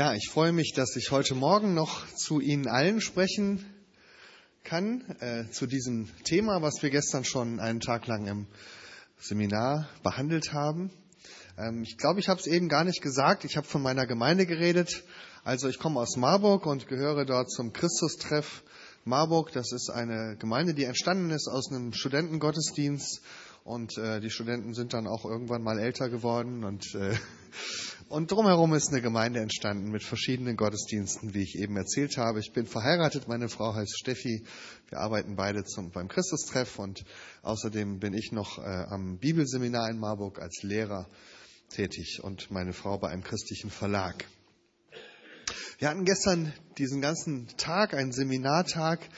Ja, ich freue mich, dass ich heute Morgen noch zu Ihnen allen sprechen kann, äh, zu diesem Thema, was wir gestern schon einen Tag lang im Seminar behandelt haben. Ähm, ich glaube, ich habe es eben gar nicht gesagt. Ich habe von meiner Gemeinde geredet. Also ich komme aus Marburg und gehöre dort zum Christustreff Marburg. Das ist eine Gemeinde, die entstanden ist aus einem Studentengottesdienst. Und äh, die Studenten sind dann auch irgendwann mal älter geworden und äh, und drumherum ist eine Gemeinde entstanden mit verschiedenen Gottesdiensten, wie ich eben erzählt habe. Ich bin verheiratet, meine Frau heißt Steffi. Wir arbeiten beide zum, beim Christustreff und außerdem bin ich noch äh, am Bibelseminar in Marburg als Lehrer tätig und meine Frau bei einem christlichen Verlag. Wir hatten gestern diesen ganzen Tag, einen Seminartag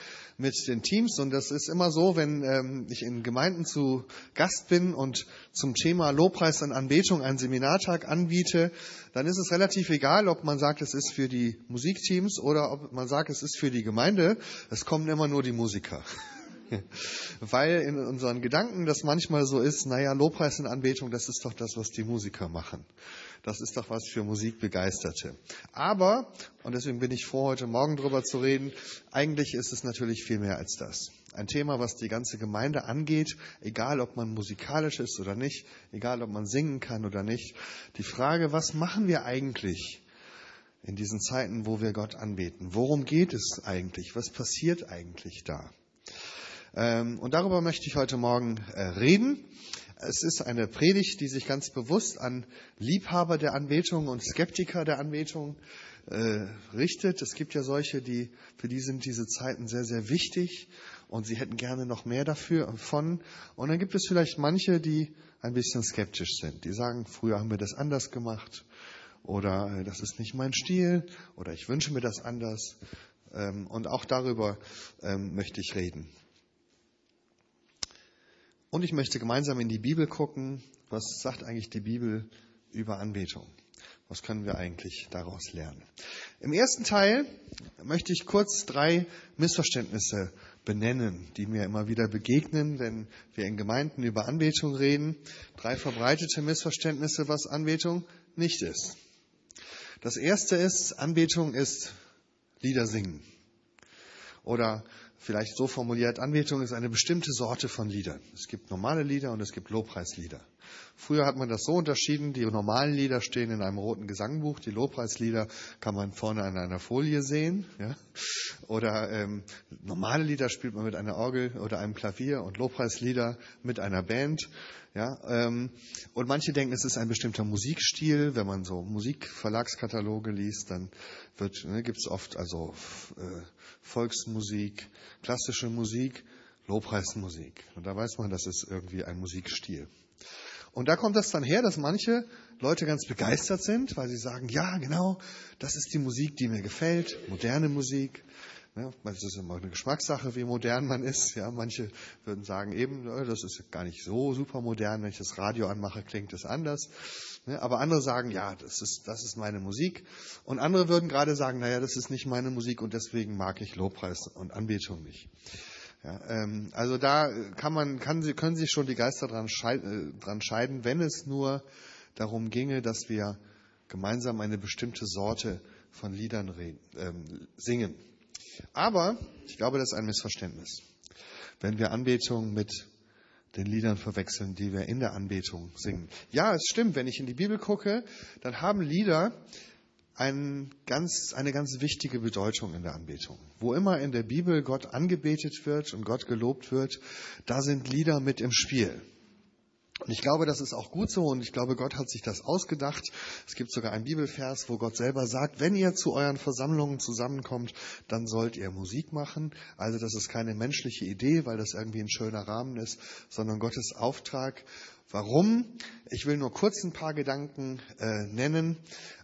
mit den Teams. Und das ist immer so, wenn ähm, ich in Gemeinden zu Gast bin und zum Thema Lobpreis und Anbetung einen Seminartag anbiete, dann ist es relativ egal, ob man sagt, es ist für die Musikteams oder ob man sagt, es ist für die Gemeinde. Es kommen immer nur die Musiker. Weil in unseren Gedanken das manchmal so ist, naja, Lobpreis und Anbetung, das ist doch das, was die Musiker machen. Das ist doch was für Musikbegeisterte. Aber, und deswegen bin ich froh, heute Morgen drüber zu reden, eigentlich ist es natürlich viel mehr als das. Ein Thema, was die ganze Gemeinde angeht, egal ob man musikalisch ist oder nicht, egal ob man singen kann oder nicht. Die Frage, was machen wir eigentlich in diesen Zeiten, wo wir Gott anbeten? Worum geht es eigentlich? Was passiert eigentlich da? Ähm, und darüber möchte ich heute Morgen äh, reden. Es ist eine Predigt, die sich ganz bewusst an Liebhaber der Anbetung und Skeptiker der Anbetung äh, richtet. Es gibt ja solche, die, für die sind diese Zeiten sehr, sehr wichtig und sie hätten gerne noch mehr dafür von. Und dann gibt es vielleicht manche, die ein bisschen skeptisch sind. Die sagen, früher haben wir das anders gemacht oder äh, das ist nicht mein Stil oder ich wünsche mir das anders. Ähm, und auch darüber ähm, möchte ich reden. Und ich möchte gemeinsam in die Bibel gucken, was sagt eigentlich die Bibel über Anbetung? Was können wir eigentlich daraus lernen? Im ersten Teil möchte ich kurz drei Missverständnisse benennen, die mir immer wieder begegnen, wenn wir in Gemeinden über Anbetung reden. Drei verbreitete Missverständnisse, was Anbetung nicht ist. Das erste ist, Anbetung ist Lieder singen. Oder vielleicht so formuliert, Anbetung ist eine bestimmte Sorte von Liedern. Es gibt normale Lieder und es gibt Lobpreislieder. Früher hat man das so unterschieden, die normalen Lieder stehen in einem roten Gesangbuch, die Lobpreislieder kann man vorne an einer Folie sehen. Ja? Oder ähm, normale Lieder spielt man mit einer Orgel oder einem Klavier und Lobpreislieder mit einer Band. Ja, ähm, und manche denken, es ist ein bestimmter Musikstil. Wenn man so Musikverlagskataloge liest, dann wird, ne, gibt es oft also äh, Volksmusik, klassische Musik, Lobpreismusik. Und da weiß man, das ist irgendwie ein Musikstil. Und da kommt das dann her, dass manche Leute ganz begeistert sind, weil sie sagen, ja, genau, das ist die Musik, die mir gefällt, moderne Musik. Ja, das ist immer eine Geschmackssache, wie modern man ist. Ja, manche würden sagen, eben, das ist gar nicht so super modern, wenn ich das Radio anmache, klingt es anders. Aber andere sagen, ja, das ist, das ist meine Musik. Und andere würden gerade sagen, naja, das ist nicht meine Musik und deswegen mag ich Lobpreis und Anbetung nicht. Ja, ähm, also da kann man, kann, können sich schon die Geister dran, scheiden, äh, dran scheiden, wenn es nur darum ginge, dass wir gemeinsam eine bestimmte Sorte von Liedern ähm, singen. Aber ich glaube, das ist ein Missverständnis. Wenn wir Anbetung mit den Liedern verwechseln, die wir in der Anbetung singen. Ja, es stimmt, wenn ich in die Bibel gucke, dann haben Lieder ein ganz, eine ganz wichtige Bedeutung in der Anbetung. Wo immer in der Bibel Gott angebetet wird und Gott gelobt wird, da sind Lieder mit im Spiel. Und ich glaube, das ist auch gut so und ich glaube, Gott hat sich das ausgedacht. Es gibt sogar einen Bibelvers, wo Gott selber sagt, wenn ihr zu euren Versammlungen zusammenkommt, dann sollt ihr Musik machen. Also das ist keine menschliche Idee, weil das irgendwie ein schöner Rahmen ist, sondern Gottes Auftrag. Warum? Ich will nur kurz ein paar Gedanken äh, nennen.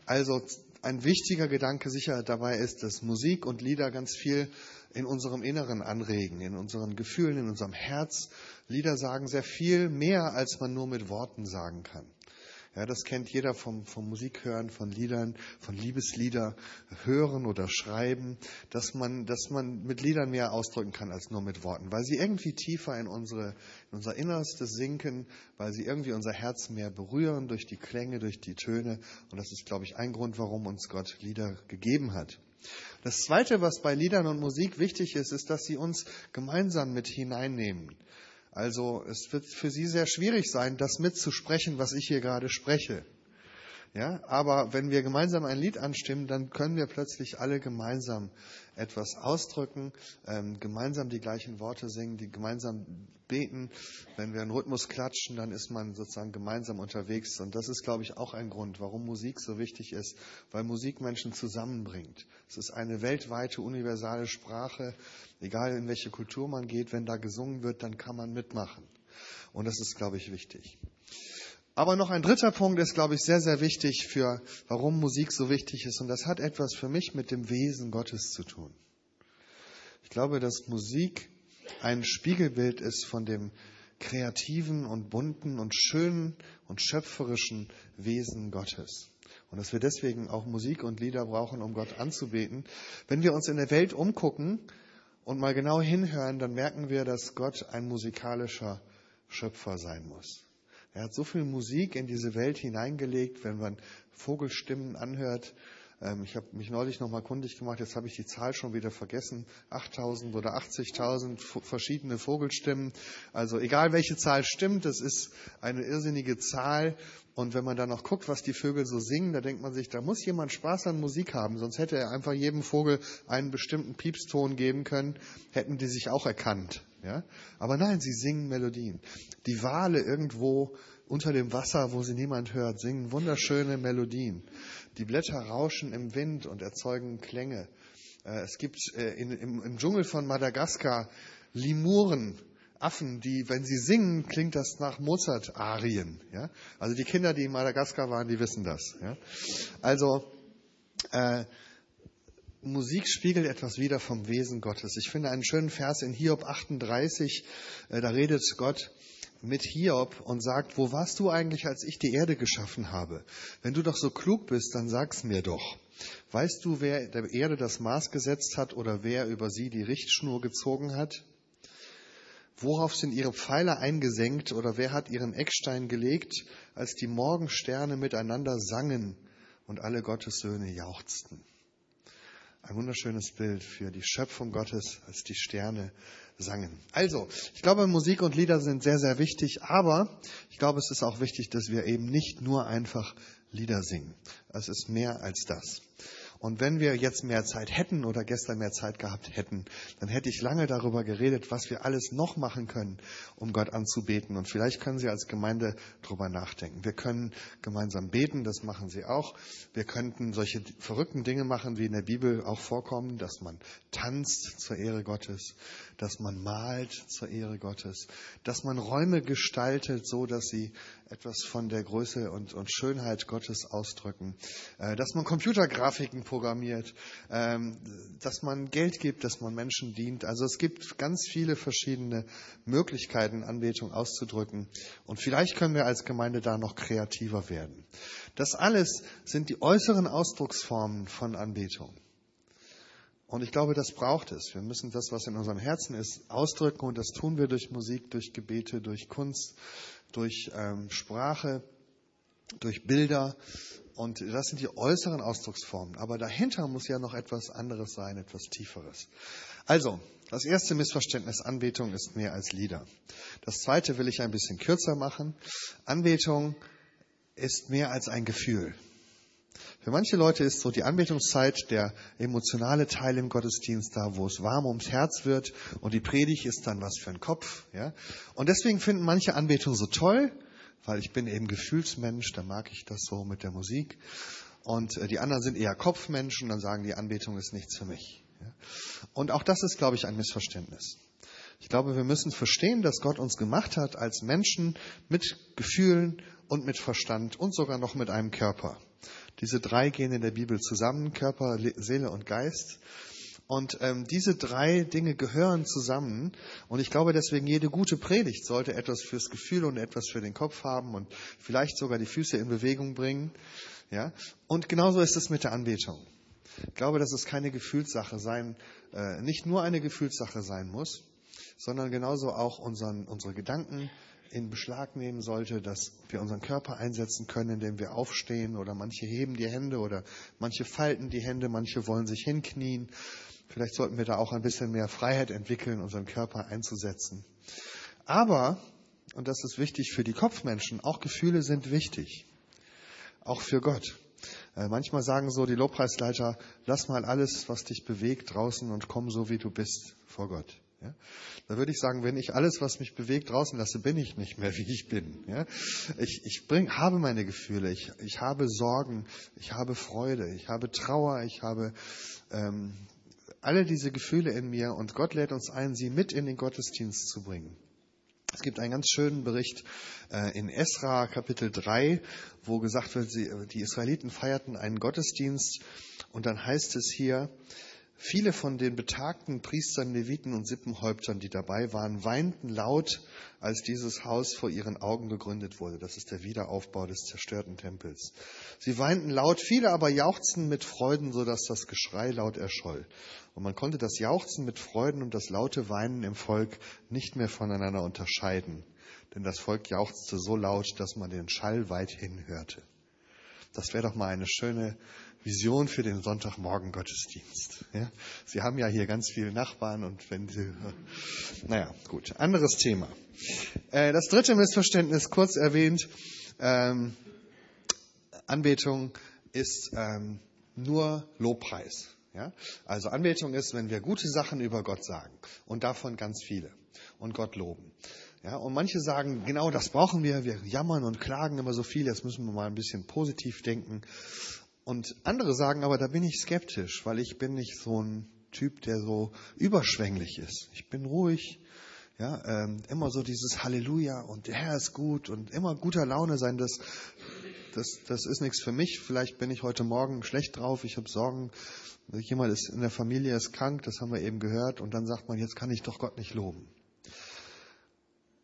Also ein wichtiger Gedanke sicher dabei ist, dass Musik und Lieder ganz viel in unserem Inneren anregen, in unseren Gefühlen, in unserem Herz. Lieder sagen sehr viel mehr, als man nur mit Worten sagen kann. Ja, das kennt jeder vom, vom Musikhören, von Liedern, von Liebeslieder hören oder schreiben, dass man, dass man mit Liedern mehr ausdrücken kann als nur mit Worten, weil sie irgendwie tiefer in, unsere, in unser Innerstes sinken, weil sie irgendwie unser Herz mehr berühren durch die Klänge, durch die Töne. Und das ist, glaube ich, ein Grund, warum uns Gott Lieder gegeben hat. Das Zweite, was bei Liedern und Musik wichtig ist, ist, dass sie uns gemeinsam mit hineinnehmen. Also es wird für Sie sehr schwierig sein, das mitzusprechen, was ich hier gerade spreche. Ja, aber wenn wir gemeinsam ein Lied anstimmen, dann können wir plötzlich alle gemeinsam etwas ausdrücken, ähm, gemeinsam die gleichen Worte singen, die gemeinsam beten. Wenn wir einen Rhythmus klatschen, dann ist man sozusagen gemeinsam unterwegs. Und das ist, glaube ich, auch ein Grund, warum Musik so wichtig ist, weil Musik Menschen zusammenbringt. Es ist eine weltweite, universale Sprache. Egal in welche Kultur man geht, wenn da gesungen wird, dann kann man mitmachen. Und das ist, glaube ich, wichtig. Aber noch ein dritter Punkt ist, glaube ich, sehr, sehr wichtig für, warum Musik so wichtig ist. Und das hat etwas für mich mit dem Wesen Gottes zu tun. Ich glaube, dass Musik ein Spiegelbild ist von dem kreativen und bunten und schönen und schöpferischen Wesen Gottes. Und dass wir deswegen auch Musik und Lieder brauchen, um Gott anzubeten. Wenn wir uns in der Welt umgucken und mal genau hinhören, dann merken wir, dass Gott ein musikalischer Schöpfer sein muss. Er hat so viel Musik in diese Welt hineingelegt, wenn man Vogelstimmen anhört. Ähm, ich habe mich neulich nochmal kundig gemacht, jetzt habe ich die Zahl schon wieder vergessen. 8000 oder 80.000 verschiedene Vogelstimmen. Also egal welche Zahl stimmt, das ist eine irrsinnige Zahl. Und wenn man dann noch guckt, was die Vögel so singen, da denkt man sich, da muss jemand Spaß an Musik haben, sonst hätte er einfach jedem Vogel einen bestimmten Piepston geben können, hätten die sich auch erkannt. Ja? Aber nein, sie singen Melodien. Die Wale irgendwo unter dem Wasser, wo sie niemand hört, singen wunderschöne Melodien. Die Blätter rauschen im Wind und erzeugen Klänge. Äh, es gibt äh, im Dschungel von Madagaskar Limuren, Affen, die, wenn sie singen, klingt das nach Mozart-Arien. Ja? Also die Kinder, die in Madagaskar waren, die wissen das. Ja? Also äh, Musik spiegelt etwas wieder vom Wesen Gottes. Ich finde einen schönen Vers in Hiob 38, äh, da redet Gott mit Hiob und sagt, wo warst du eigentlich, als ich die Erde geschaffen habe? Wenn du doch so klug bist, dann sag's mir doch. Weißt du, wer der Erde das Maß gesetzt hat oder wer über sie die Richtschnur gezogen hat? Worauf sind ihre Pfeiler eingesenkt oder wer hat ihren Eckstein gelegt, als die Morgensterne miteinander sangen und alle Gottessöhne jauchzten? Ein wunderschönes Bild für die Schöpfung Gottes, als die Sterne sangen. Also, ich glaube, Musik und Lieder sind sehr, sehr wichtig, aber ich glaube, es ist auch wichtig, dass wir eben nicht nur einfach Lieder singen. Es ist mehr als das. Und wenn wir jetzt mehr Zeit hätten oder gestern mehr Zeit gehabt hätten, dann hätte ich lange darüber geredet, was wir alles noch machen können, um Gott anzubeten. Und vielleicht können Sie als Gemeinde darüber nachdenken. Wir können gemeinsam beten, das machen Sie auch. Wir könnten solche verrückten Dinge machen, wie in der Bibel auch vorkommen, dass man tanzt zur Ehre Gottes, dass man malt zur Ehre Gottes, dass man Räume gestaltet, so dass sie etwas von der Größe und, und Schönheit Gottes ausdrücken, äh, dass man Computergrafiken programmiert, ähm, dass man Geld gibt, dass man Menschen dient. Also es gibt ganz viele verschiedene Möglichkeiten, Anbetung auszudrücken. Und vielleicht können wir als Gemeinde da noch kreativer werden. Das alles sind die äußeren Ausdrucksformen von Anbetung. Und ich glaube, das braucht es. Wir müssen das, was in unserem Herzen ist, ausdrücken. Und das tun wir durch Musik, durch Gebete, durch Kunst, durch ähm, Sprache, durch Bilder. Und das sind die äußeren Ausdrucksformen. Aber dahinter muss ja noch etwas anderes sein, etwas Tieferes. Also, das erste Missverständnis, Anbetung ist mehr als Lieder. Das zweite will ich ein bisschen kürzer machen. Anbetung ist mehr als ein Gefühl. Für manche Leute ist so die Anbetungszeit der emotionale Teil im Gottesdienst da, wo es warm ums Herz wird und die Predigt ist dann was für ein Kopf. Ja? Und deswegen finden manche Anbetung so toll, weil ich bin eben Gefühlsmensch, da mag ich das so mit der Musik. Und äh, die anderen sind eher Kopfmenschen, dann sagen die Anbetung ist nichts für mich. Und auch das ist, glaube ich, ein Missverständnis. Ich glaube, wir müssen verstehen, dass Gott uns gemacht hat als Menschen mit Gefühlen und mit Verstand und sogar noch mit einem Körper. Diese drei gehen in der Bibel zusammen, Körper, Seele und Geist. Und ähm, diese drei Dinge gehören zusammen. Und ich glaube, deswegen jede gute Predigt sollte etwas fürs Gefühl und etwas für den Kopf haben und vielleicht sogar die Füße in Bewegung bringen. Ja? Und genauso ist es mit der Anbetung. Ich glaube, dass es keine Gefühlssache sein, äh, nicht nur eine Gefühlssache sein muss, sondern genauso auch unseren, unsere Gedanken in Beschlag nehmen sollte, dass wir unseren Körper einsetzen können, indem wir aufstehen oder manche heben die Hände oder manche falten die Hände, manche wollen sich hinknien. Vielleicht sollten wir da auch ein bisschen mehr Freiheit entwickeln, unseren Körper einzusetzen. Aber, und das ist wichtig für die Kopfmenschen, auch Gefühle sind wichtig. Auch für Gott. Äh, manchmal sagen so die Lobpreisleiter, lass mal alles, was dich bewegt, draußen und komm so, wie du bist vor Gott. Ja? Da würde ich sagen, wenn ich alles, was mich bewegt, draußen lasse, bin ich nicht mehr, wie ich bin. Ja? Ich, ich bring, habe meine Gefühle, ich, ich habe Sorgen, ich habe Freude, ich habe Trauer, ich habe ähm, alle diese Gefühle in mir und Gott lädt uns ein, sie mit in den Gottesdienst zu bringen. Es gibt einen ganz schönen Bericht äh, in Esra Kapitel 3, wo gesagt wird, sie, die Israeliten feierten einen Gottesdienst und dann heißt es hier, Viele von den betagten Priestern, Leviten und Sippenhäuptern, die dabei waren, weinten laut, als dieses Haus vor ihren Augen gegründet wurde. Das ist der Wiederaufbau des zerstörten Tempels. Sie weinten laut, viele aber jauchzten mit Freuden, sodass das Geschrei laut erscholl. Und man konnte das Jauchzen mit Freuden und das laute Weinen im Volk nicht mehr voneinander unterscheiden. Denn das Volk jauchzte so laut, dass man den Schall weithin hörte. Das wäre doch mal eine schöne Vision für den Sonntagmorgen Gottesdienst. Ja? Sie haben ja hier ganz viele Nachbarn und wenn Sie, naja, gut, anderes Thema. Äh, das dritte Missverständnis, kurz erwähnt, ähm, Anbetung ist ähm, nur Lobpreis. Ja? Also Anbetung ist, wenn wir gute Sachen über Gott sagen und davon ganz viele und Gott loben. Ja, und manche sagen, genau das brauchen wir. Wir jammern und klagen immer so viel. Jetzt müssen wir mal ein bisschen positiv denken. Und andere sagen aber, da bin ich skeptisch, weil ich bin nicht so ein Typ, der so überschwänglich ist. Ich bin ruhig, ja, ähm, immer so dieses Halleluja und der Herr ist gut und immer guter Laune sein, das, das, das ist nichts für mich. Vielleicht bin ich heute Morgen schlecht drauf, ich habe Sorgen, jemand ist in der Familie ist krank, das haben wir eben gehört, und dann sagt man, jetzt kann ich doch Gott nicht loben.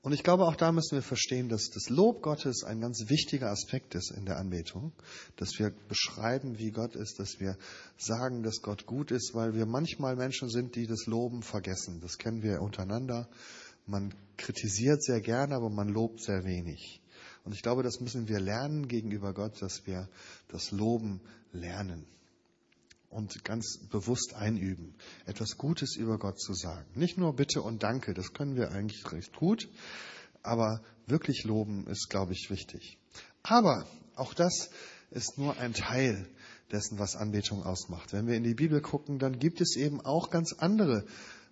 Und ich glaube, auch da müssen wir verstehen, dass das Lob Gottes ein ganz wichtiger Aspekt ist in der Anbetung, dass wir beschreiben, wie Gott ist, dass wir sagen, dass Gott gut ist, weil wir manchmal Menschen sind, die das Loben vergessen. Das kennen wir untereinander. Man kritisiert sehr gerne, aber man lobt sehr wenig. Und ich glaube, das müssen wir lernen gegenüber Gott, dass wir das Loben lernen und ganz bewusst einüben, etwas Gutes über Gott zu sagen. Nicht nur Bitte und Danke, das können wir eigentlich recht gut, aber wirklich loben ist, glaube ich, wichtig. Aber auch das ist nur ein Teil dessen, was Anbetung ausmacht. Wenn wir in die Bibel gucken, dann gibt es eben auch ganz andere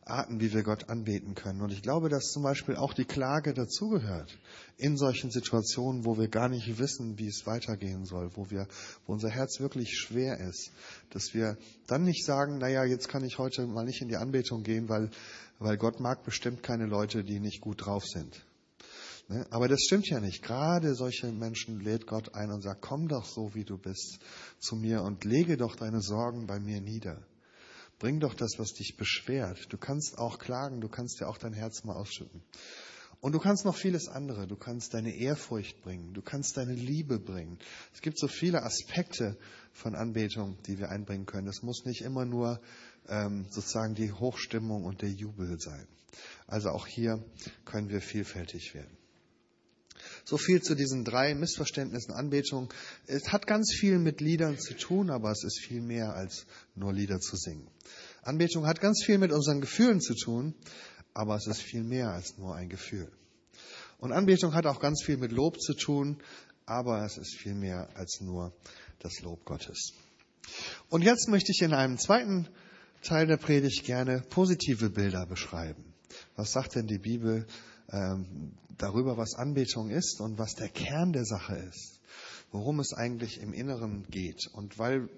Arten, wie wir Gott anbeten können. Und ich glaube, dass zum Beispiel auch die Klage dazugehört. In solchen Situationen, wo wir gar nicht wissen, wie es weitergehen soll, wo wir, wo unser Herz wirklich schwer ist, dass wir dann nicht sagen, naja, jetzt kann ich heute mal nicht in die Anbetung gehen, weil, weil Gott mag bestimmt keine Leute, die nicht gut drauf sind. Ne? Aber das stimmt ja nicht. Gerade solche Menschen lädt Gott ein und sagt, komm doch so, wie du bist, zu mir und lege doch deine Sorgen bei mir nieder. Bring doch das, was dich beschwert. Du kannst auch klagen, du kannst ja auch dein Herz mal ausschütten. Und du kannst noch vieles andere. Du kannst deine Ehrfurcht bringen. Du kannst deine Liebe bringen. Es gibt so viele Aspekte von Anbetung, die wir einbringen können. Es muss nicht immer nur ähm, sozusagen die Hochstimmung und der Jubel sein. Also auch hier können wir vielfältig werden. So viel zu diesen drei Missverständnissen Anbetung. Es hat ganz viel mit Liedern zu tun, aber es ist viel mehr als nur Lieder zu singen. Anbetung hat ganz viel mit unseren Gefühlen zu tun, aber es ist viel mehr als nur ein Gefühl. Und Anbetung hat auch ganz viel mit Lob zu tun, aber es ist viel mehr als nur das Lob Gottes. Und jetzt möchte ich in einem zweiten Teil der Predigt gerne positive Bilder beschreiben. Was sagt denn die Bibel ähm, darüber, was Anbetung ist und was der Kern der Sache ist, worum es eigentlich im Inneren geht. Und weil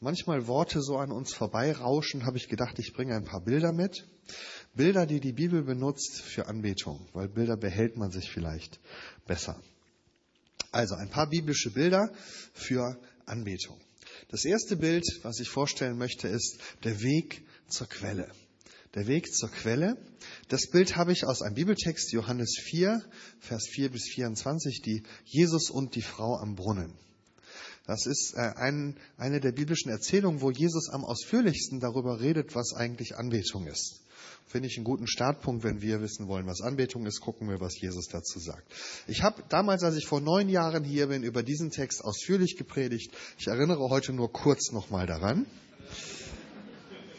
manchmal Worte so an uns vorbeirauschen, habe ich gedacht, ich bringe ein paar Bilder mit. Bilder, die die Bibel benutzt für Anbetung, weil Bilder behält man sich vielleicht besser. Also ein paar biblische Bilder für Anbetung. Das erste Bild, was ich vorstellen möchte, ist der Weg zur Quelle. Der Weg zur Quelle. Das Bild habe ich aus einem Bibeltext, Johannes 4, Vers 4 bis 24, die Jesus und die Frau am Brunnen. Das ist äh, ein, eine der biblischen Erzählungen, wo Jesus am ausführlichsten darüber redet, was eigentlich Anbetung ist. Finde ich einen guten Startpunkt, wenn wir wissen wollen, was Anbetung ist, gucken wir, was Jesus dazu sagt. Ich habe damals, als ich vor neun Jahren hier bin, über diesen Text ausführlich gepredigt. Ich erinnere heute nur kurz nochmal daran.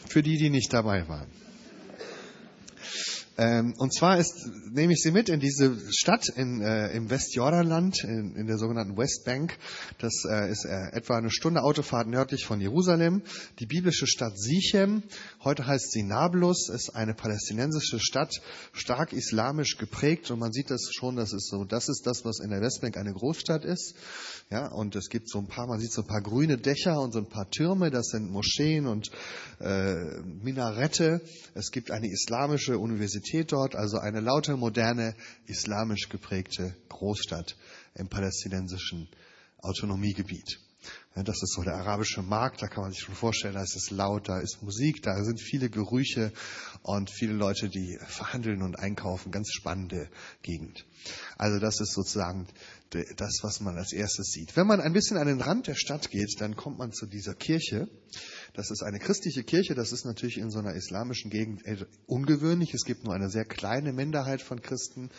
Für die, die nicht dabei waren. Ähm, und zwar ist, nehme ich Sie mit in diese Stadt in, äh, im Westjordanland, in, in der sogenannten Westbank. Das äh, ist äh, etwa eine Stunde Autofahrt nördlich von Jerusalem. Die biblische Stadt Sichem, heute heißt sie Nablus, ist eine palästinensische Stadt, stark islamisch geprägt. Und man sieht das schon, das ist so, das ist das, was in der Westbank eine Großstadt ist. Ja, und es gibt so ein paar, man sieht so ein paar grüne Dächer und so ein paar Türme, das sind Moscheen und äh, Minarette. Es gibt eine islamische Universität dort, also eine lauter, moderne, islamisch geprägte Großstadt im palästinensischen Autonomiegebiet. Das ist so der arabische Markt, da kann man sich schon vorstellen, da ist es laut, da ist Musik, da sind viele Gerüche und viele Leute, die verhandeln und einkaufen. Ganz spannende Gegend. Also das ist sozusagen das, was man als erstes sieht. Wenn man ein bisschen an den Rand der Stadt geht, dann kommt man zu dieser Kirche. Das ist eine christliche Kirche. Das ist natürlich in so einer islamischen Gegend ungewöhnlich. Es gibt nur eine sehr kleine Minderheit von Christen.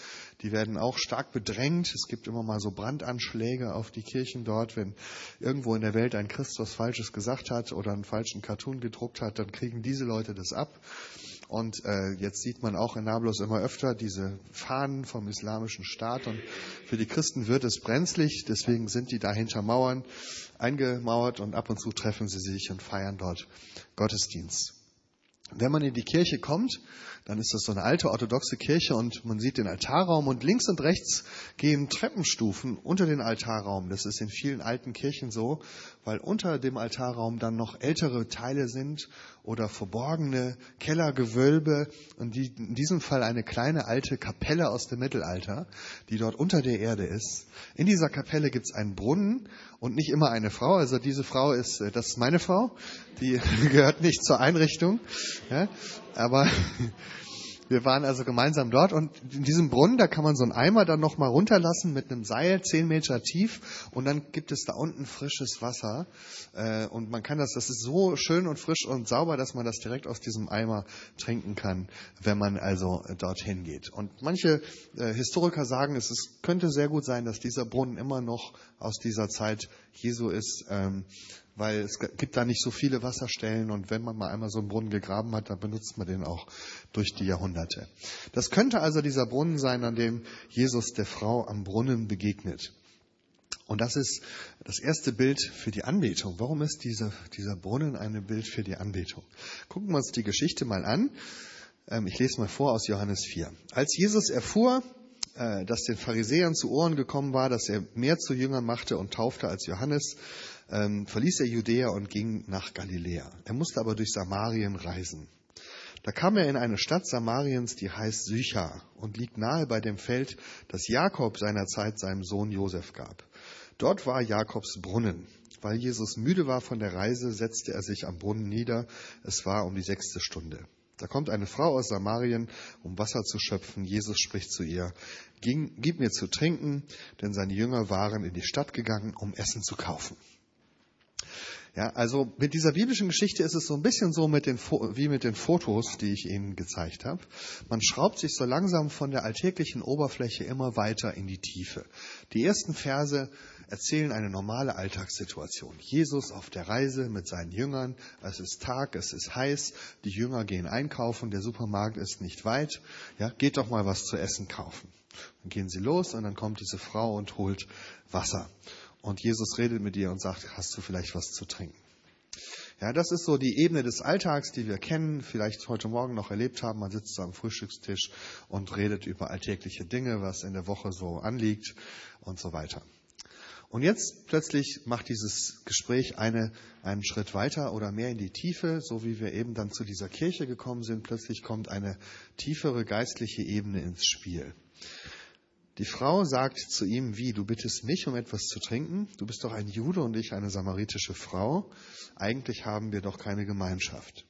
Die werden auch stark bedrängt. Es gibt immer mal so Brandanschläge auf die Kirchen dort. Wenn irgendwo in der Welt ein Christ was Falsches gesagt hat oder einen falschen Cartoon gedruckt hat, dann kriegen diese Leute das ab. Und äh, jetzt sieht man auch in Nablus immer öfter diese Fahnen vom islamischen Staat. Und für die Christen wird es brenzlig, deswegen sind die da hinter Mauern eingemauert und ab und zu treffen sie sich und feiern dort Gottesdienst. Wenn man in die Kirche kommt, dann ist das so eine alte orthodoxe Kirche und man sieht den Altarraum und links und rechts gehen Treppenstufen unter den Altarraum. Das ist in vielen alten Kirchen so, weil unter dem Altarraum dann noch ältere Teile sind oder verborgene Kellergewölbe und die, in diesem Fall eine kleine alte Kapelle aus dem Mittelalter, die dort unter der Erde ist. In dieser Kapelle gibt es einen Brunnen und nicht immer eine Frau. Also diese Frau ist, äh, das ist meine Frau, die gehört nicht zur Einrichtung. Ja, aber wir waren also gemeinsam dort und in diesem Brunnen, da kann man so einen Eimer dann nochmal runterlassen mit einem Seil, zehn Meter tief und dann gibt es da unten frisches Wasser äh, und man kann das, das ist so schön und frisch und sauber, dass man das direkt aus diesem Eimer trinken kann, wenn man also dorthin geht. Und manche äh, Historiker sagen, es ist, könnte sehr gut sein, dass dieser Brunnen immer noch aus dieser Zeit Jesu ist. Ähm, weil es gibt da nicht so viele Wasserstellen und wenn man mal einmal so einen Brunnen gegraben hat, dann benutzt man den auch durch die Jahrhunderte. Das könnte also dieser Brunnen sein, an dem Jesus der Frau am Brunnen begegnet. Und das ist das erste Bild für die Anbetung. Warum ist dieser, dieser Brunnen ein Bild für die Anbetung? Gucken wir uns die Geschichte mal an. Ähm, ich lese mal vor aus Johannes 4. Als Jesus erfuhr, äh, dass den Pharisäern zu Ohren gekommen war, dass er mehr zu Jüngern machte und taufte als Johannes, ähm, verließ er Judäa und ging nach Galiläa. Er musste aber durch Samarien reisen. Da kam er in eine Stadt Samariens, die heißt Sychar und liegt nahe bei dem Feld, das Jakob seinerzeit seinem Sohn Josef gab. Dort war Jakobs Brunnen. Weil Jesus müde war von der Reise, setzte er sich am Brunnen nieder. Es war um die sechste Stunde. Da kommt eine Frau aus Samarien, um Wasser zu schöpfen. Jesus spricht zu ihr, gib mir zu trinken, denn seine Jünger waren in die Stadt gegangen, um Essen zu kaufen. Ja, also mit dieser biblischen Geschichte ist es so ein bisschen so mit den, wie mit den Fotos, die ich Ihnen gezeigt habe. Man schraubt sich so langsam von der alltäglichen Oberfläche immer weiter in die Tiefe. Die ersten Verse erzählen eine normale Alltagssituation. Jesus auf der Reise mit seinen Jüngern. Es ist Tag, es ist heiß. Die Jünger gehen einkaufen. Der Supermarkt ist nicht weit. Ja, geht doch mal was zu essen kaufen. Dann gehen sie los und dann kommt diese Frau und holt Wasser. Und Jesus redet mit ihr und sagt, hast du vielleicht was zu trinken? Ja, das ist so die Ebene des Alltags, die wir kennen, vielleicht heute Morgen noch erlebt haben. Man sitzt so am Frühstückstisch und redet über alltägliche Dinge, was in der Woche so anliegt und so weiter. Und jetzt plötzlich macht dieses Gespräch eine, einen Schritt weiter oder mehr in die Tiefe, so wie wir eben dann zu dieser Kirche gekommen sind. Plötzlich kommt eine tiefere geistliche Ebene ins Spiel. Die Frau sagt zu ihm, wie, du bittest mich um etwas zu trinken? Du bist doch ein Jude und ich eine samaritische Frau. Eigentlich haben wir doch keine Gemeinschaft.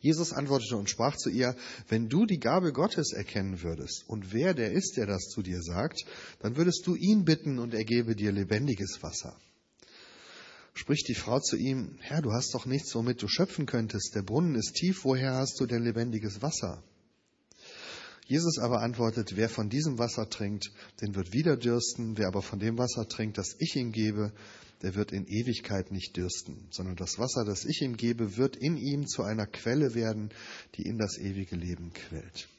Jesus antwortete und sprach zu ihr, wenn du die Gabe Gottes erkennen würdest und wer der ist, der das zu dir sagt, dann würdest du ihn bitten und er gebe dir lebendiges Wasser. Spricht die Frau zu ihm, Herr, du hast doch nichts, womit du schöpfen könntest, der Brunnen ist tief, woher hast du denn lebendiges Wasser? Jesus aber antwortet, wer von diesem Wasser trinkt, den wird wieder dürsten, wer aber von dem Wasser trinkt, das ich ihm gebe, der wird in Ewigkeit nicht dürsten, sondern das Wasser, das ich ihm gebe, wird in ihm zu einer Quelle werden, die in das ewige Leben quält.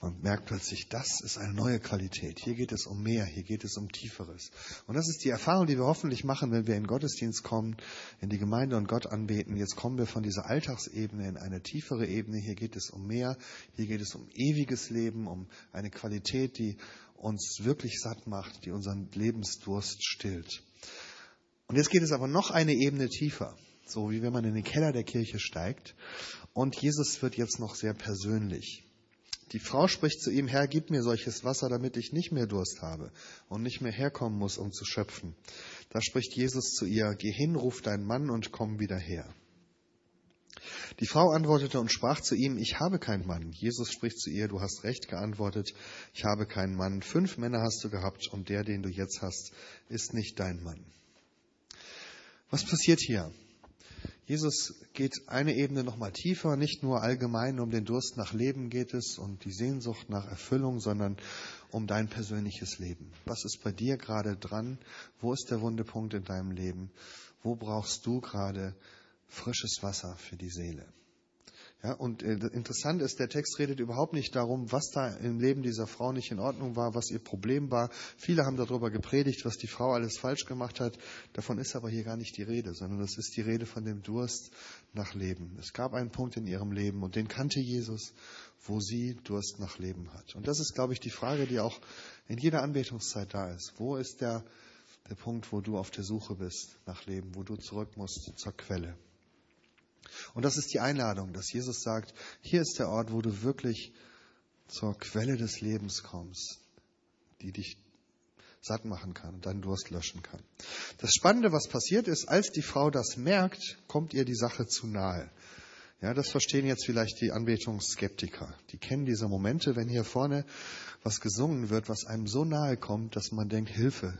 Man merkt plötzlich, das ist eine neue Qualität. Hier geht es um mehr, hier geht es um Tieferes. Und das ist die Erfahrung, die wir hoffentlich machen, wenn wir in Gottesdienst kommen, in die Gemeinde und Gott anbeten. Jetzt kommen wir von dieser Alltagsebene in eine tiefere Ebene. Hier geht es um mehr, hier geht es um ewiges Leben, um eine Qualität, die uns wirklich satt macht, die unseren Lebensdurst stillt. Und jetzt geht es aber noch eine Ebene tiefer, so wie wenn man in den Keller der Kirche steigt. Und Jesus wird jetzt noch sehr persönlich. Die Frau spricht zu ihm, Herr, gib mir solches Wasser, damit ich nicht mehr Durst habe und nicht mehr herkommen muss, um zu schöpfen. Da spricht Jesus zu ihr, geh hin, ruf deinen Mann und komm wieder her. Die Frau antwortete und sprach zu ihm, ich habe keinen Mann. Jesus spricht zu ihr, du hast recht geantwortet, ich habe keinen Mann. Fünf Männer hast du gehabt und der, den du jetzt hast, ist nicht dein Mann. Was passiert hier? Jesus geht eine Ebene nochmal tiefer, nicht nur allgemein um den Durst nach Leben geht es und die Sehnsucht nach Erfüllung, sondern um dein persönliches Leben. Was ist bei dir gerade dran? Wo ist der Wundepunkt in deinem Leben? Wo brauchst du gerade frisches Wasser für die Seele? Ja, und äh, interessant ist, der Text redet überhaupt nicht darum, was da im Leben dieser Frau nicht in Ordnung war, was ihr Problem war. Viele haben darüber gepredigt, was die Frau alles falsch gemacht hat. Davon ist aber hier gar nicht die Rede, sondern es ist die Rede von dem Durst nach Leben. Es gab einen Punkt in ihrem Leben und den kannte Jesus, wo sie Durst nach Leben hat. Und das ist, glaube ich, die Frage, die auch in jeder Anbetungszeit da ist. Wo ist der, der Punkt, wo du auf der Suche bist nach Leben, wo du zurück musst zur Quelle? Und das ist die Einladung, dass Jesus sagt, hier ist der Ort, wo du wirklich zur Quelle des Lebens kommst, die dich satt machen kann und deinen Durst löschen kann. Das Spannende, was passiert ist, als die Frau das merkt, kommt ihr die Sache zu nahe. Ja, das verstehen jetzt vielleicht die Anbetungsskeptiker. Die kennen diese Momente, wenn hier vorne was gesungen wird, was einem so nahe kommt, dass man denkt, Hilfe,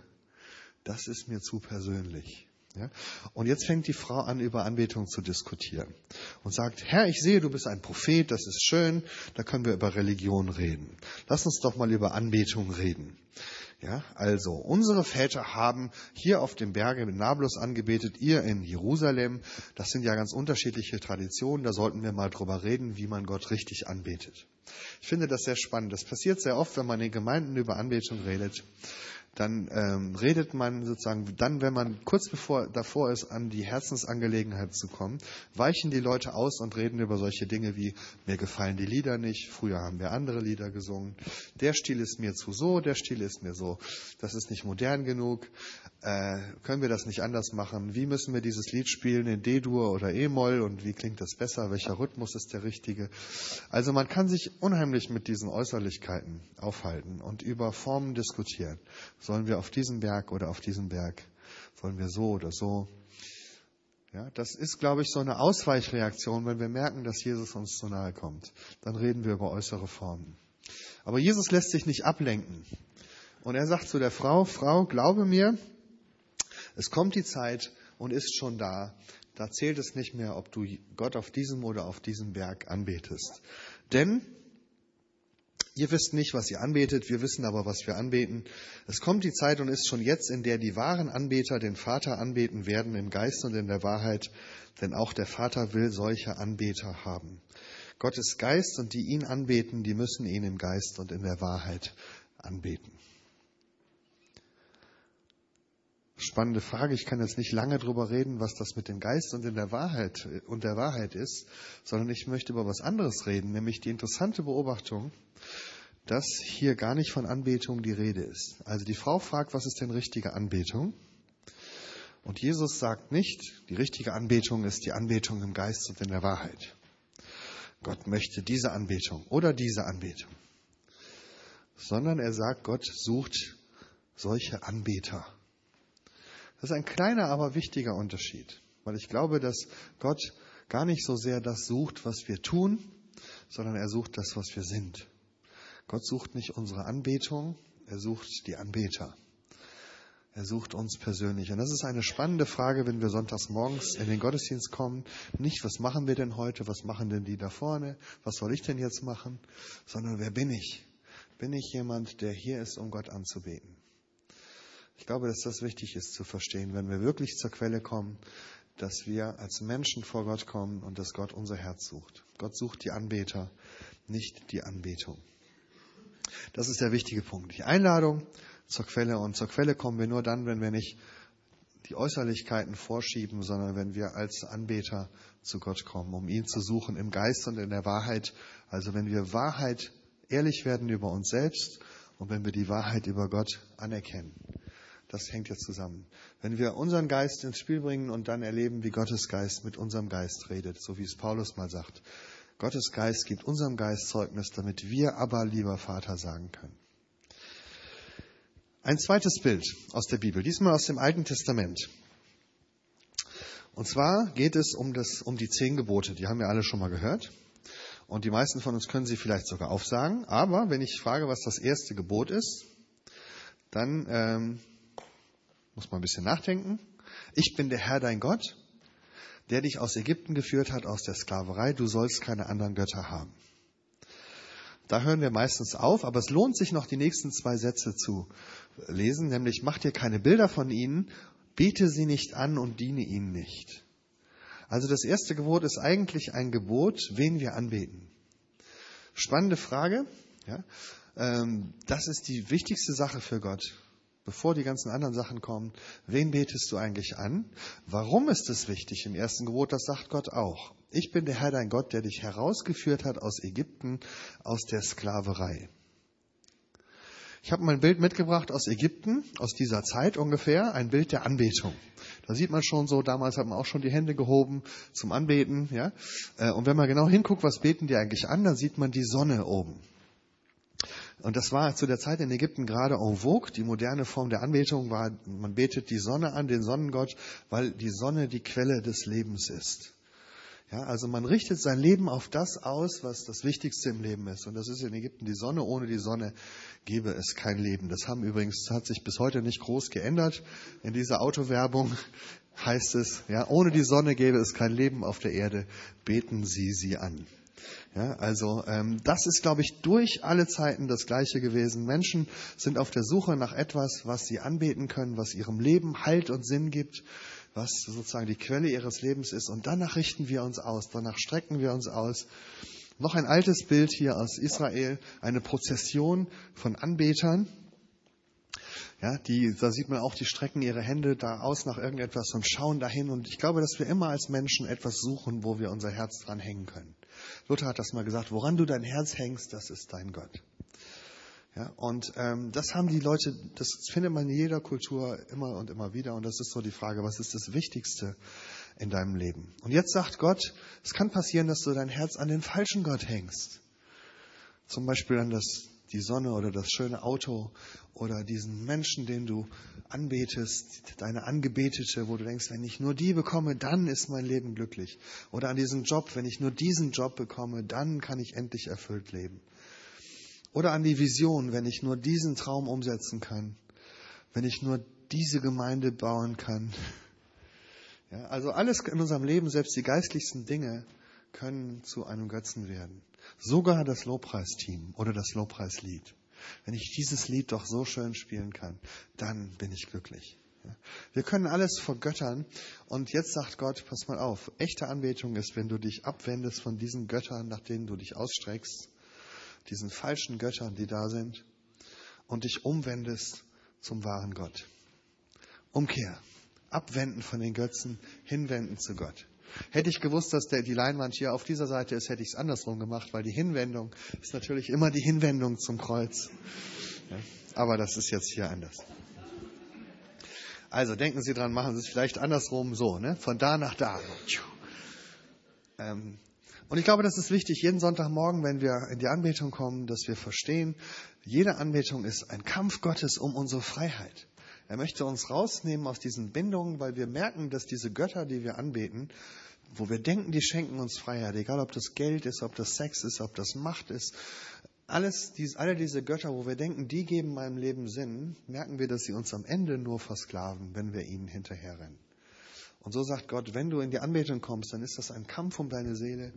das ist mir zu persönlich. Ja? Und jetzt fängt die Frau an, über Anbetung zu diskutieren und sagt, Herr, ich sehe, du bist ein Prophet, das ist schön, da können wir über Religion reden. Lass uns doch mal über Anbetung reden. Ja, also, unsere Väter haben hier auf dem Berge in Nablus angebetet, ihr in Jerusalem. Das sind ja ganz unterschiedliche Traditionen. Da sollten wir mal drüber reden, wie man Gott richtig anbetet. Ich finde das sehr spannend. Das passiert sehr oft, wenn man in Gemeinden über Anbetung redet dann ähm, redet man sozusagen, dann, wenn man kurz bevor davor ist, an die Herzensangelegenheit zu kommen, weichen die Leute aus und reden über solche Dinge wie, mir gefallen die Lieder nicht, früher haben wir andere Lieder gesungen, der Stil ist mir zu so, der Stil ist mir so, das ist nicht modern genug, äh, können wir das nicht anders machen, wie müssen wir dieses Lied spielen, in D-Dur oder E-Moll und wie klingt das besser, welcher Rhythmus ist der richtige. Also man kann sich unheimlich mit diesen Äußerlichkeiten aufhalten und über Formen diskutieren. Sollen wir auf diesem Berg oder auf diesem Berg? Sollen wir so oder so? Ja, das ist, glaube ich, so eine Ausweichreaktion, wenn wir merken, dass Jesus uns zu nahe kommt. Dann reden wir über äußere Formen. Aber Jesus lässt sich nicht ablenken. Und er sagt zu der Frau, Frau, glaube mir, es kommt die Zeit und ist schon da. Da zählt es nicht mehr, ob du Gott auf diesem oder auf diesem Berg anbetest. Denn Ihr wisst nicht, was ihr anbetet, wir wissen aber, was wir anbeten. Es kommt die Zeit und ist schon jetzt, in der die wahren Anbeter den Vater anbeten werden im Geist und in der Wahrheit, denn auch der Vater will solche Anbeter haben. Gott ist Geist und die ihn anbeten, die müssen ihn im Geist und in der Wahrheit anbeten. Spannende Frage. Ich kann jetzt nicht lange drüber reden, was das mit dem Geist und in der Wahrheit und der Wahrheit ist, sondern ich möchte über was anderes reden, nämlich die interessante Beobachtung, dass hier gar nicht von Anbetung die Rede ist. Also die Frau fragt, was ist denn richtige Anbetung? Und Jesus sagt nicht, die richtige Anbetung ist die Anbetung im Geist und in der Wahrheit. Gott möchte diese Anbetung oder diese Anbetung. Sondern er sagt, Gott sucht solche Anbeter. Das ist ein kleiner, aber wichtiger Unterschied. Weil ich glaube, dass Gott gar nicht so sehr das sucht, was wir tun, sondern er sucht das, was wir sind. Gott sucht nicht unsere Anbetung, er sucht die Anbeter. Er sucht uns persönlich. Und das ist eine spannende Frage, wenn wir sonntags morgens in den Gottesdienst kommen. Nicht, was machen wir denn heute? Was machen denn die da vorne? Was soll ich denn jetzt machen? Sondern wer bin ich? Bin ich jemand, der hier ist, um Gott anzubeten? Ich glaube, dass das wichtig ist zu verstehen, wenn wir wirklich zur Quelle kommen, dass wir als Menschen vor Gott kommen und dass Gott unser Herz sucht. Gott sucht die Anbeter, nicht die Anbetung. Das ist der wichtige Punkt. Die Einladung zur Quelle. Und zur Quelle kommen wir nur dann, wenn wir nicht die Äußerlichkeiten vorschieben, sondern wenn wir als Anbeter zu Gott kommen, um ihn zu suchen im Geist und in der Wahrheit. Also wenn wir Wahrheit ehrlich werden über uns selbst und wenn wir die Wahrheit über Gott anerkennen. Das hängt jetzt zusammen. Wenn wir unseren Geist ins Spiel bringen und dann erleben, wie Gottes Geist mit unserem Geist redet, so wie es Paulus mal sagt. Gottes Geist gibt unserem Geist Zeugnis, damit wir aber lieber Vater sagen können. Ein zweites Bild aus der Bibel, diesmal aus dem Alten Testament. Und zwar geht es um, das, um die zehn Gebote. Die haben wir alle schon mal gehört. Und die meisten von uns können sie vielleicht sogar aufsagen. Aber wenn ich frage, was das erste Gebot ist, dann ähm, muss man ein bisschen nachdenken. Ich bin der Herr dein Gott, der dich aus Ägypten geführt hat, aus der Sklaverei. Du sollst keine anderen Götter haben. Da hören wir meistens auf, aber es lohnt sich noch die nächsten zwei Sätze zu lesen, nämlich mach dir keine Bilder von ihnen, bete sie nicht an und diene ihnen nicht. Also das erste Gebot ist eigentlich ein Gebot, wen wir anbeten. Spannende Frage. Ja? Ähm, das ist die wichtigste Sache für Gott. Bevor die ganzen anderen Sachen kommen, wen betest du eigentlich an? Warum ist es wichtig im ersten Gebot? Das sagt Gott auch. Ich bin der Herr dein Gott, der dich herausgeführt hat aus Ägypten, aus der Sklaverei. Ich habe mal ein Bild mitgebracht aus Ägypten, aus dieser Zeit ungefähr, ein Bild der Anbetung. Da sieht man schon so, damals hat man auch schon die Hände gehoben zum Anbeten, ja. Äh, und wenn man genau hinguckt, was beten die eigentlich an, dann sieht man die Sonne oben. Und das war zu der Zeit in Ägypten gerade en vogue. Die moderne Form der Anbetung war, man betet die Sonne an, den Sonnengott, weil die Sonne die Quelle des Lebens ist. Ja, also man richtet sein Leben auf das aus, was das Wichtigste im Leben ist. Und das ist in Ägypten die Sonne. Ohne die Sonne gäbe es kein Leben. Das haben übrigens, hat sich bis heute nicht groß geändert. In dieser Autowerbung heißt es, ja, ohne die Sonne gäbe es kein Leben auf der Erde. Beten Sie sie an. Ja, also ähm, das ist, glaube ich, durch alle Zeiten das Gleiche gewesen. Menschen sind auf der Suche nach etwas, was sie anbeten können, was ihrem Leben Halt und Sinn gibt was sozusagen die Quelle ihres Lebens ist. Und danach richten wir uns aus, danach strecken wir uns aus. Noch ein altes Bild hier aus Israel, eine Prozession von Anbetern. Ja, die, da sieht man auch, die strecken ihre Hände da aus nach irgendetwas und schauen dahin. Und ich glaube, dass wir immer als Menschen etwas suchen, wo wir unser Herz dran hängen können. Luther hat das mal gesagt, woran du dein Herz hängst, das ist dein Gott. Ja, und ähm, das haben die Leute, das findet man in jeder Kultur immer und immer wieder. Und das ist so die Frage, was ist das Wichtigste in deinem Leben? Und jetzt sagt Gott, es kann passieren, dass du dein Herz an den falschen Gott hängst. Zum Beispiel an das, die Sonne oder das schöne Auto oder diesen Menschen, den du anbetest, deine Angebetete, wo du denkst, wenn ich nur die bekomme, dann ist mein Leben glücklich. Oder an diesen Job, wenn ich nur diesen Job bekomme, dann kann ich endlich erfüllt leben. Oder an die Vision, wenn ich nur diesen Traum umsetzen kann, wenn ich nur diese Gemeinde bauen kann. Ja, also alles in unserem Leben, selbst die geistlichsten Dinge, können zu einem Götzen werden. Sogar das Lobpreisteam oder das Lobpreislied. Wenn ich dieses Lied doch so schön spielen kann, dann bin ich glücklich. Wir können alles vergöttern. Und jetzt sagt Gott, pass mal auf, echte Anbetung ist, wenn du dich abwendest von diesen Göttern, nach denen du dich ausstreckst diesen falschen Göttern, die da sind, und dich umwendest zum wahren Gott. Umkehr. Abwenden von den Götzen, hinwenden zu Gott. Hätte ich gewusst, dass der, die Leinwand hier auf dieser Seite ist, hätte ich es andersrum gemacht, weil die Hinwendung ist natürlich immer die Hinwendung zum Kreuz. Ja, aber das ist jetzt hier anders. Also denken Sie dran, machen Sie es vielleicht andersrum so, ne? von da nach da. Ähm, und ich glaube, das ist wichtig, jeden Sonntagmorgen, wenn wir in die Anbetung kommen, dass wir verstehen, jede Anbetung ist ein Kampf Gottes um unsere Freiheit. Er möchte uns rausnehmen aus diesen Bindungen, weil wir merken, dass diese Götter, die wir anbeten, wo wir denken, die schenken uns Freiheit, egal ob das Geld ist, ob das Sex ist, ob das Macht ist, alles, dies, alle diese Götter, wo wir denken, die geben meinem Leben Sinn, merken wir, dass sie uns am Ende nur versklaven, wenn wir ihnen hinterherrennen. Und so sagt Gott, wenn du in die Anbetung kommst, dann ist das ein Kampf um deine Seele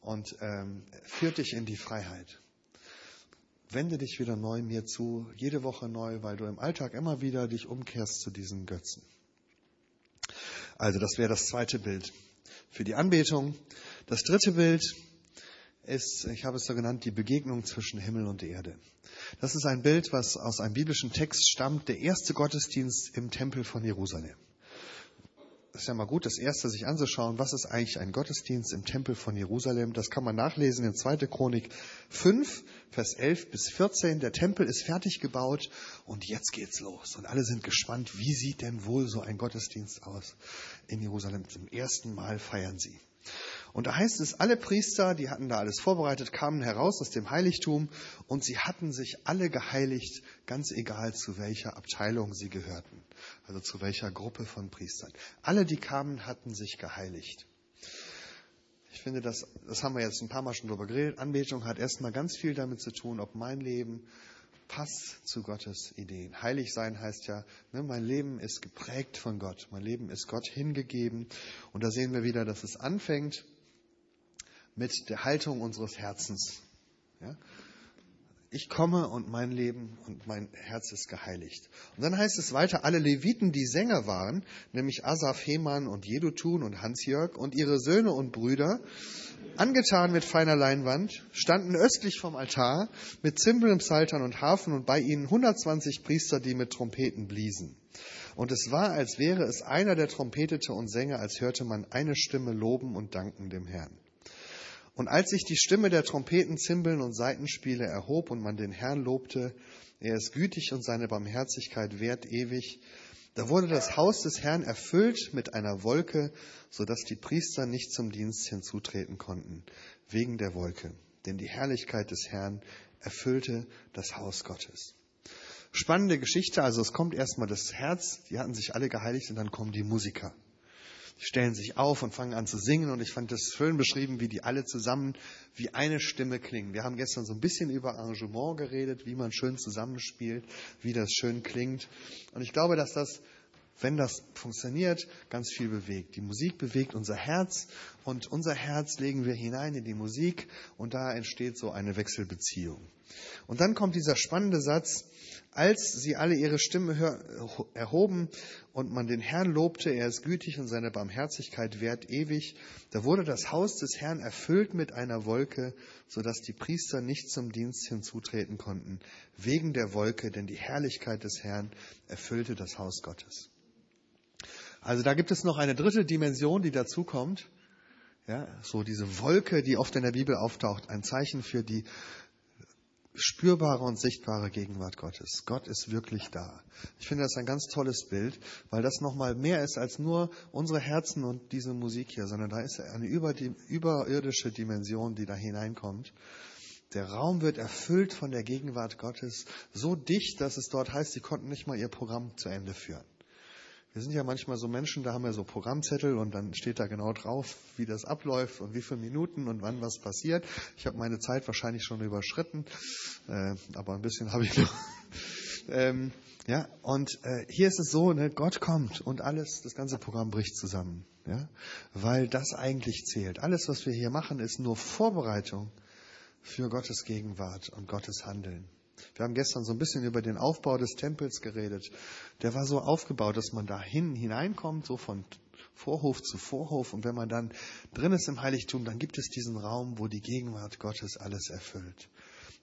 und ähm, führt dich in die Freiheit. Wende dich wieder neu mir zu, jede Woche neu, weil du im Alltag immer wieder dich umkehrst zu diesen Götzen. Also das wäre das zweite Bild für die Anbetung. Das dritte Bild ist, ich habe es so genannt, die Begegnung zwischen Himmel und Erde. Das ist ein Bild, was aus einem biblischen Text stammt, der erste Gottesdienst im Tempel von Jerusalem. Das ist ja mal gut, das erste sich anzuschauen, was ist eigentlich ein Gottesdienst im Tempel von Jerusalem. Das kann man nachlesen in 2. Chronik 5, Vers 11 bis 14. Der Tempel ist fertig gebaut und jetzt geht's los. Und alle sind gespannt, wie sieht denn wohl so ein Gottesdienst aus in Jerusalem. Zum ersten Mal feiern sie. Und da heißt es, alle Priester, die hatten da alles vorbereitet, kamen heraus aus dem Heiligtum und sie hatten sich alle geheiligt, ganz egal zu welcher Abteilung sie gehörten, also zu welcher Gruppe von Priestern. Alle, die kamen, hatten sich geheiligt. Ich finde, das, das haben wir jetzt ein paar Mal schon drüber geredet. Anbetung hat erstmal ganz viel damit zu tun, ob mein Leben passt zu Gottes Ideen. Heilig sein heißt ja, ne, mein Leben ist geprägt von Gott. Mein Leben ist Gott hingegeben. Und da sehen wir wieder, dass es anfängt mit der Haltung unseres Herzens. Ja? Ich komme und mein Leben und mein Herz ist geheiligt. Und dann heißt es weiter, alle Leviten, die Sänger waren, nämlich Asaf, Heman und Jedutun und Hans-Jörg und ihre Söhne und Brüder, angetan mit feiner Leinwand, standen östlich vom Altar mit Zimbeln, Psaltern und Harfen und bei ihnen 120 Priester, die mit Trompeten bliesen. Und es war, als wäre es einer, der trompetete und sänge, als hörte man eine Stimme loben und danken dem Herrn. Und als sich die Stimme der Trompeten, Zimbeln und Seitenspiele erhob und man den Herrn lobte, er ist gütig und seine Barmherzigkeit währt ewig, da wurde das Haus des Herrn erfüllt mit einer Wolke, so dass die Priester nicht zum Dienst hinzutreten konnten, wegen der Wolke. Denn die Herrlichkeit des Herrn erfüllte das Haus Gottes. Spannende Geschichte, also es kommt erstmal das Herz, die hatten sich alle geheiligt und dann kommen die Musiker. Stellen sich auf und fangen an zu singen und ich fand das schön beschrieben, wie die alle zusammen wie eine Stimme klingen. Wir haben gestern so ein bisschen über Arrangement geredet, wie man schön zusammenspielt, wie das schön klingt. Und ich glaube, dass das, wenn das funktioniert, ganz viel bewegt. Die Musik bewegt unser Herz und unser Herz legen wir hinein in die Musik und da entsteht so eine Wechselbeziehung. Und dann kommt dieser spannende Satz, als sie alle ihre Stimme erhoben und man den Herrn lobte, er ist gütig und seine Barmherzigkeit währt ewig, da wurde das Haus des Herrn erfüllt mit einer Wolke, so dass die Priester nicht zum Dienst hinzutreten konnten, wegen der Wolke, denn die Herrlichkeit des Herrn erfüllte das Haus Gottes. Also da gibt es noch eine dritte Dimension, die dazukommt. Ja, so diese Wolke, die oft in der Bibel auftaucht, ein Zeichen für die spürbare und sichtbare Gegenwart Gottes. Gott ist wirklich da. Ich finde das ein ganz tolles Bild, weil das nochmal mehr ist als nur unsere Herzen und diese Musik hier, sondern da ist eine überirdische Dimension, die da hineinkommt. Der Raum wird erfüllt von der Gegenwart Gottes so dicht, dass es dort heißt, sie konnten nicht mal ihr Programm zu Ende führen. Wir sind ja manchmal so Menschen, da haben wir so Programmzettel und dann steht da genau drauf, wie das abläuft und wie viele Minuten und wann was passiert. Ich habe meine Zeit wahrscheinlich schon überschritten, äh, aber ein bisschen habe ich noch. ähm, ja, und äh, hier ist es so, ne, Gott kommt und alles, das ganze Programm bricht zusammen, ja, weil das eigentlich zählt. Alles, was wir hier machen, ist nur Vorbereitung für Gottes Gegenwart und Gottes Handeln. Wir haben gestern so ein bisschen über den Aufbau des Tempels geredet. Der war so aufgebaut, dass man da hin, hineinkommt, so von Vorhof zu Vorhof. Und wenn man dann drin ist im Heiligtum, dann gibt es diesen Raum, wo die Gegenwart Gottes alles erfüllt.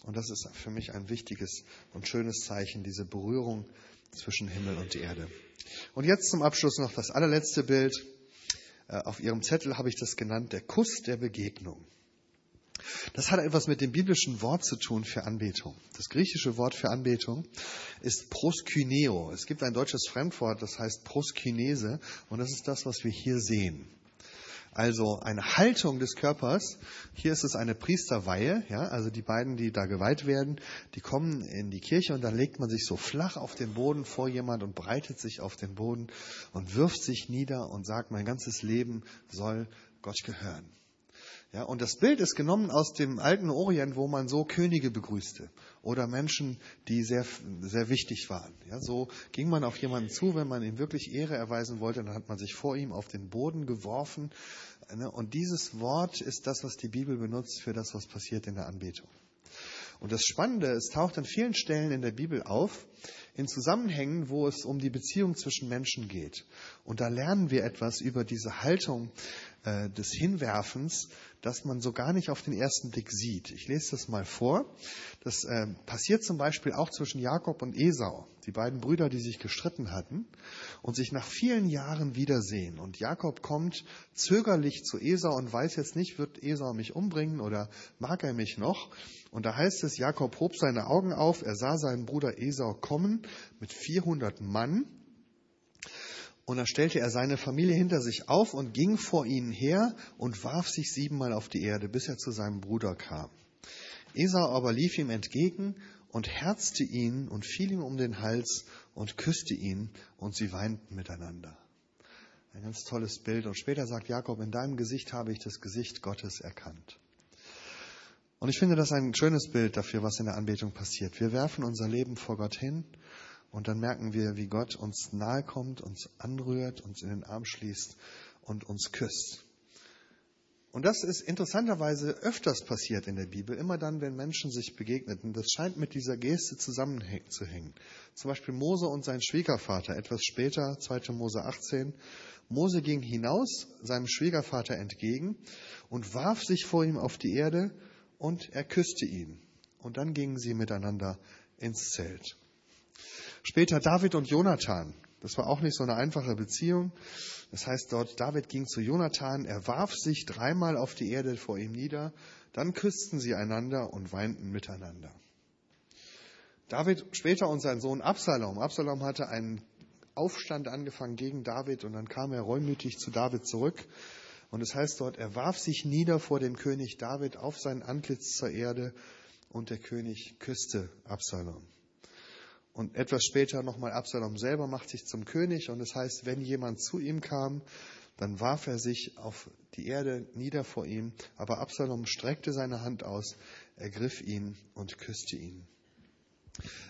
Und das ist für mich ein wichtiges und schönes Zeichen, diese Berührung zwischen Himmel und Erde. Und jetzt zum Abschluss noch das allerletzte Bild. Äh, auf Ihrem Zettel habe ich das genannt, der Kuss der Begegnung. Das hat etwas mit dem biblischen Wort zu tun für Anbetung. Das griechische Wort für Anbetung ist proskyneo. Es gibt ein deutsches Fremdwort, das heißt proskynese, und das ist das, was wir hier sehen. Also eine Haltung des Körpers. Hier ist es eine Priesterweihe, ja, also die beiden, die da geweiht werden, die kommen in die Kirche und dann legt man sich so flach auf den Boden vor jemand und breitet sich auf den Boden und wirft sich nieder und sagt, mein ganzes Leben soll Gott gehören. Ja, und das Bild ist genommen aus dem alten Orient, wo man so Könige begrüßte oder Menschen, die sehr, sehr wichtig waren. Ja, so ging man auf jemanden zu, wenn man ihm wirklich Ehre erweisen wollte, dann hat man sich vor ihm auf den Boden geworfen. Ne, und dieses Wort ist das, was die Bibel benutzt für das, was passiert in der Anbetung. Und das Spannende, es taucht an vielen Stellen in der Bibel auf, in Zusammenhängen, wo es um die Beziehung zwischen Menschen geht. Und da lernen wir etwas über diese Haltung äh, des Hinwerfens, das man so gar nicht auf den ersten Blick sieht. Ich lese das mal vor. Das äh, passiert zum Beispiel auch zwischen Jakob und Esau, die beiden Brüder, die sich gestritten hatten und sich nach vielen Jahren wiedersehen. Und Jakob kommt zögerlich zu Esau und weiß jetzt nicht, wird Esau mich umbringen oder mag er mich noch? Und da heißt es, Jakob hob seine Augen auf, er sah seinen Bruder Esau kommen mit 400 Mann und da stellte er seine Familie hinter sich auf und ging vor ihnen her und warf sich siebenmal auf die Erde, bis er zu seinem Bruder kam. Esau aber lief ihm entgegen und herzte ihn und fiel ihm um den Hals und küsste ihn und sie weinten miteinander. Ein ganz tolles Bild. Und später sagt Jakob, in deinem Gesicht habe ich das Gesicht Gottes erkannt. Und ich finde das ein schönes Bild dafür, was in der Anbetung passiert. Wir werfen unser Leben vor Gott hin und dann merken wir, wie Gott uns nahe kommt, uns anrührt, uns in den Arm schließt und uns küsst. Und das ist interessanterweise öfters passiert in der Bibel, immer dann, wenn Menschen sich begegneten. Das scheint mit dieser Geste zusammenzuhängen. Zum Beispiel Mose und sein Schwiegervater, etwas später, 2. Mose 18. Mose ging hinaus seinem Schwiegervater entgegen und warf sich vor ihm auf die Erde und er küsste ihn. Und dann gingen sie miteinander ins Zelt. Später David und Jonathan. Das war auch nicht so eine einfache Beziehung. Das heißt dort, David ging zu Jonathan, er warf sich dreimal auf die Erde vor ihm nieder, dann küssten sie einander und weinten miteinander. David später und sein Sohn Absalom. Absalom hatte einen Aufstand angefangen gegen David und dann kam er reumütig zu David zurück. Und es heißt dort, er warf sich nieder vor dem König David auf sein Antlitz zur Erde und der König küsste Absalom. Und etwas später nochmal Absalom selber macht sich zum König und es das heißt, wenn jemand zu ihm kam, dann warf er sich auf die Erde nieder vor ihm, aber Absalom streckte seine Hand aus, ergriff ihn und küsste ihn.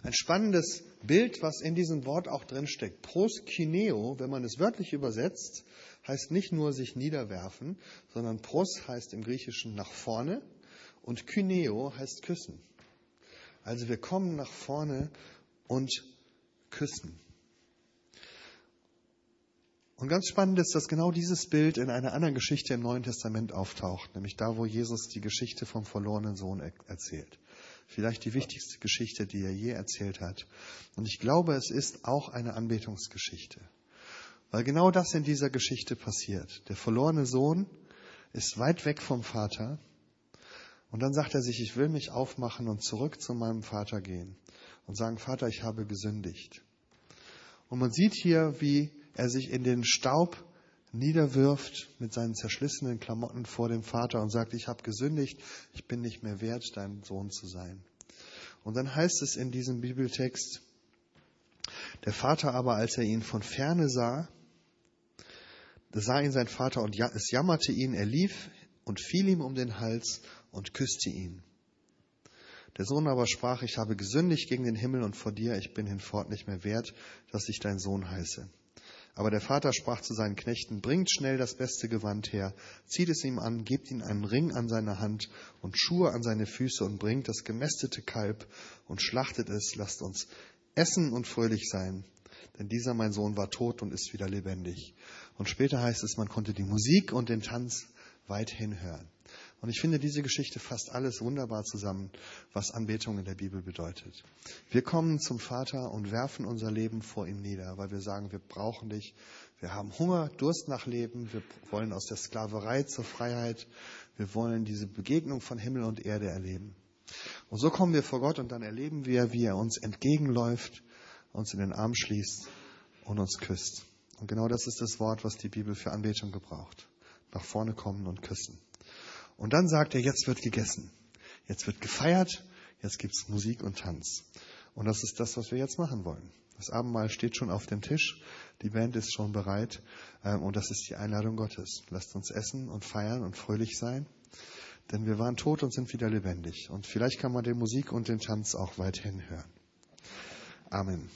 Ein spannendes Bild, was in diesem Wort auch drinsteckt. Proskineo, wenn man es wörtlich übersetzt, heißt nicht nur sich niederwerfen, sondern pros heißt im Griechischen nach vorne und kyneo heißt küssen. Also wir kommen nach vorne und küssen. Und ganz spannend ist, dass genau dieses Bild in einer anderen Geschichte im Neuen Testament auftaucht, nämlich da, wo Jesus die Geschichte vom verlorenen Sohn erzählt. Vielleicht die wichtigste Geschichte, die er je erzählt hat. Und ich glaube, es ist auch eine Anbetungsgeschichte. Weil genau das in dieser Geschichte passiert. Der verlorene Sohn ist weit weg vom Vater. Und dann sagt er sich, ich will mich aufmachen und zurück zu meinem Vater gehen und sagen, Vater, ich habe gesündigt. Und man sieht hier, wie er sich in den Staub niederwirft mit seinen zerschlissenen Klamotten vor dem Vater und sagt, ich habe gesündigt, ich bin nicht mehr wert, dein Sohn zu sein. Und dann heißt es in diesem Bibeltext, der Vater aber, als er ihn von ferne sah, sah ihn sein Vater und es jammerte ihn, er lief und fiel ihm um den Hals und küsste ihn. Der Sohn aber sprach, ich habe gesündigt gegen den Himmel und vor dir, ich bin hinfort nicht mehr wert, dass ich dein Sohn heiße. Aber der Vater sprach zu seinen Knechten, bringt schnell das beste Gewand her, zieht es ihm an, gebt ihm einen Ring an seine Hand und Schuhe an seine Füße und bringt das gemästete Kalb und schlachtet es, lasst uns essen und fröhlich sein. Denn dieser mein Sohn war tot und ist wieder lebendig. Und später heißt es, man konnte die Musik und den Tanz weithin hören. Und ich finde, diese Geschichte fasst alles wunderbar zusammen, was Anbetung in der Bibel bedeutet. Wir kommen zum Vater und werfen unser Leben vor ihm nieder, weil wir sagen, wir brauchen dich. Wir haben Hunger, Durst nach Leben. Wir wollen aus der Sklaverei zur Freiheit. Wir wollen diese Begegnung von Himmel und Erde erleben. Und so kommen wir vor Gott und dann erleben wir, wie er uns entgegenläuft, uns in den Arm schließt und uns küsst. Und genau das ist das Wort, was die Bibel für Anbetung gebraucht. Nach vorne kommen und küssen. Und dann sagt er, jetzt wird gegessen. Jetzt wird gefeiert. Jetzt gibt's Musik und Tanz. Und das ist das, was wir jetzt machen wollen. Das Abendmahl steht schon auf dem Tisch, die Band ist schon bereit ähm, und das ist die Einladung Gottes. Lasst uns essen und feiern und fröhlich sein, denn wir waren tot und sind wieder lebendig. Und vielleicht kann man die Musik und den Tanz auch weiterhin hören. Amen.